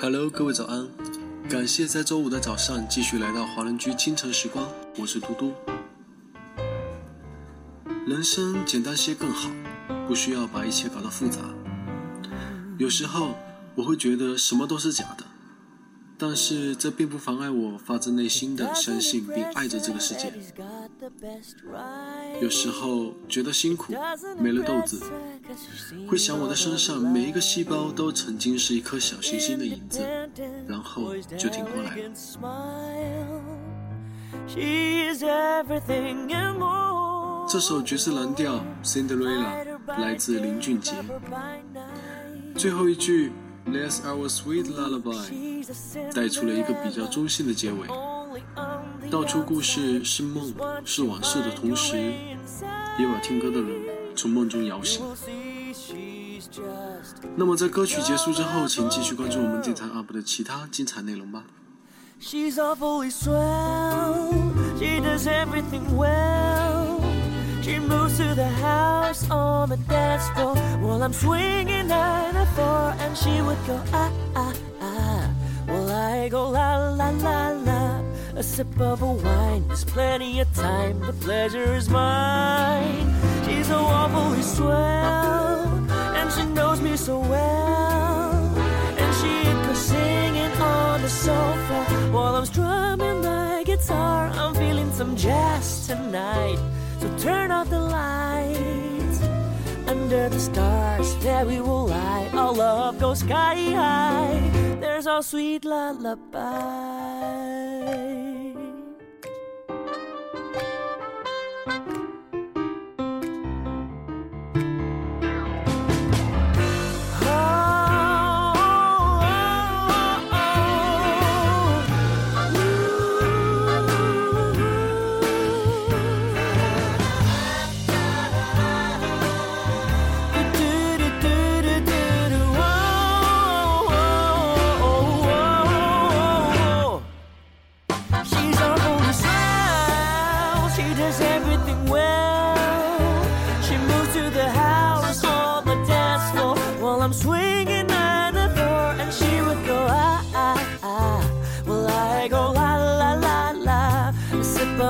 Hello，各位早安！感谢在周五的早上继续来到华人居清晨时光，我是嘟嘟。人生简单些更好，不需要把一切搞得复杂。有时候我会觉得什么都是假的。但是这并不妨碍我发自内心的相信并爱着这个世界。有时候觉得辛苦，没了豆子，会想我的身上每一个细胞都曾经是一颗小行星的影子，然后就挺过来了。这首爵士蓝调《Cinderella》来自林俊杰，最后一句。Let's our sweet lullaby，带出了一个比较中性的结尾，道出故事是梦是往事的同时，也把听歌的人从梦中摇醒。那么在歌曲结束之后，请继续关注我们电台 UP 的其他精彩内容吧。She moves to the house on the dance floor while I'm swinging nine to four, and she would go ah ah ah, while I go la la la la. A sip of a wine, there's plenty of time. The pleasure is mine. She's so awfully swell, and she knows me so well. And she goes singing on the sofa while I'm strumming my guitar. I'm feeling some jazz tonight. So turn off the under the stars. There we will lie. Our love goes sky high. There's our sweet lullaby.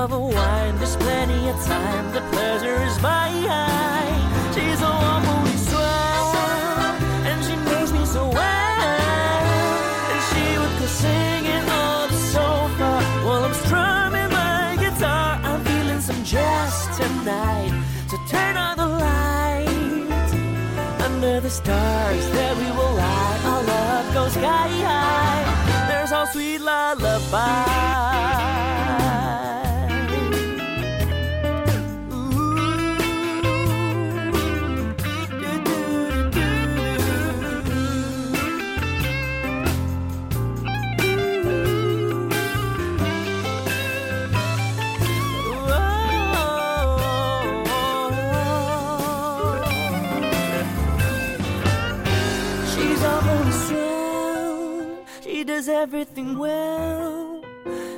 Of a wine, there's plenty of time. The pleasure is mine. She's a woman swell, and she knows me so well. And she would go singing on the sofa while I'm strumming my guitar. I'm feeling some jazz tonight, so turn on the light under the stars that we will lie. Our love goes sky high. There's our sweet lullaby. Does everything well.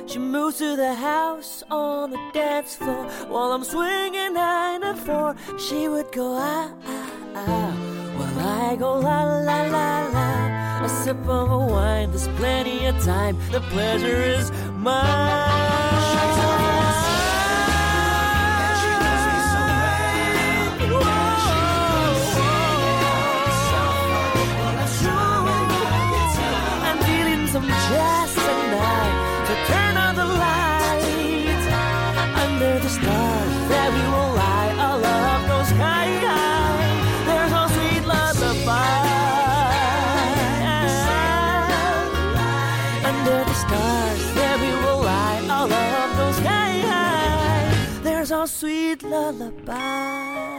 She moves to the house on the dance floor while I'm swinging nine and four. She would go ah ah ah while I go la la la la. A sip of a wine, there's plenty of time. The pleasure is mine. Sweet lullaby.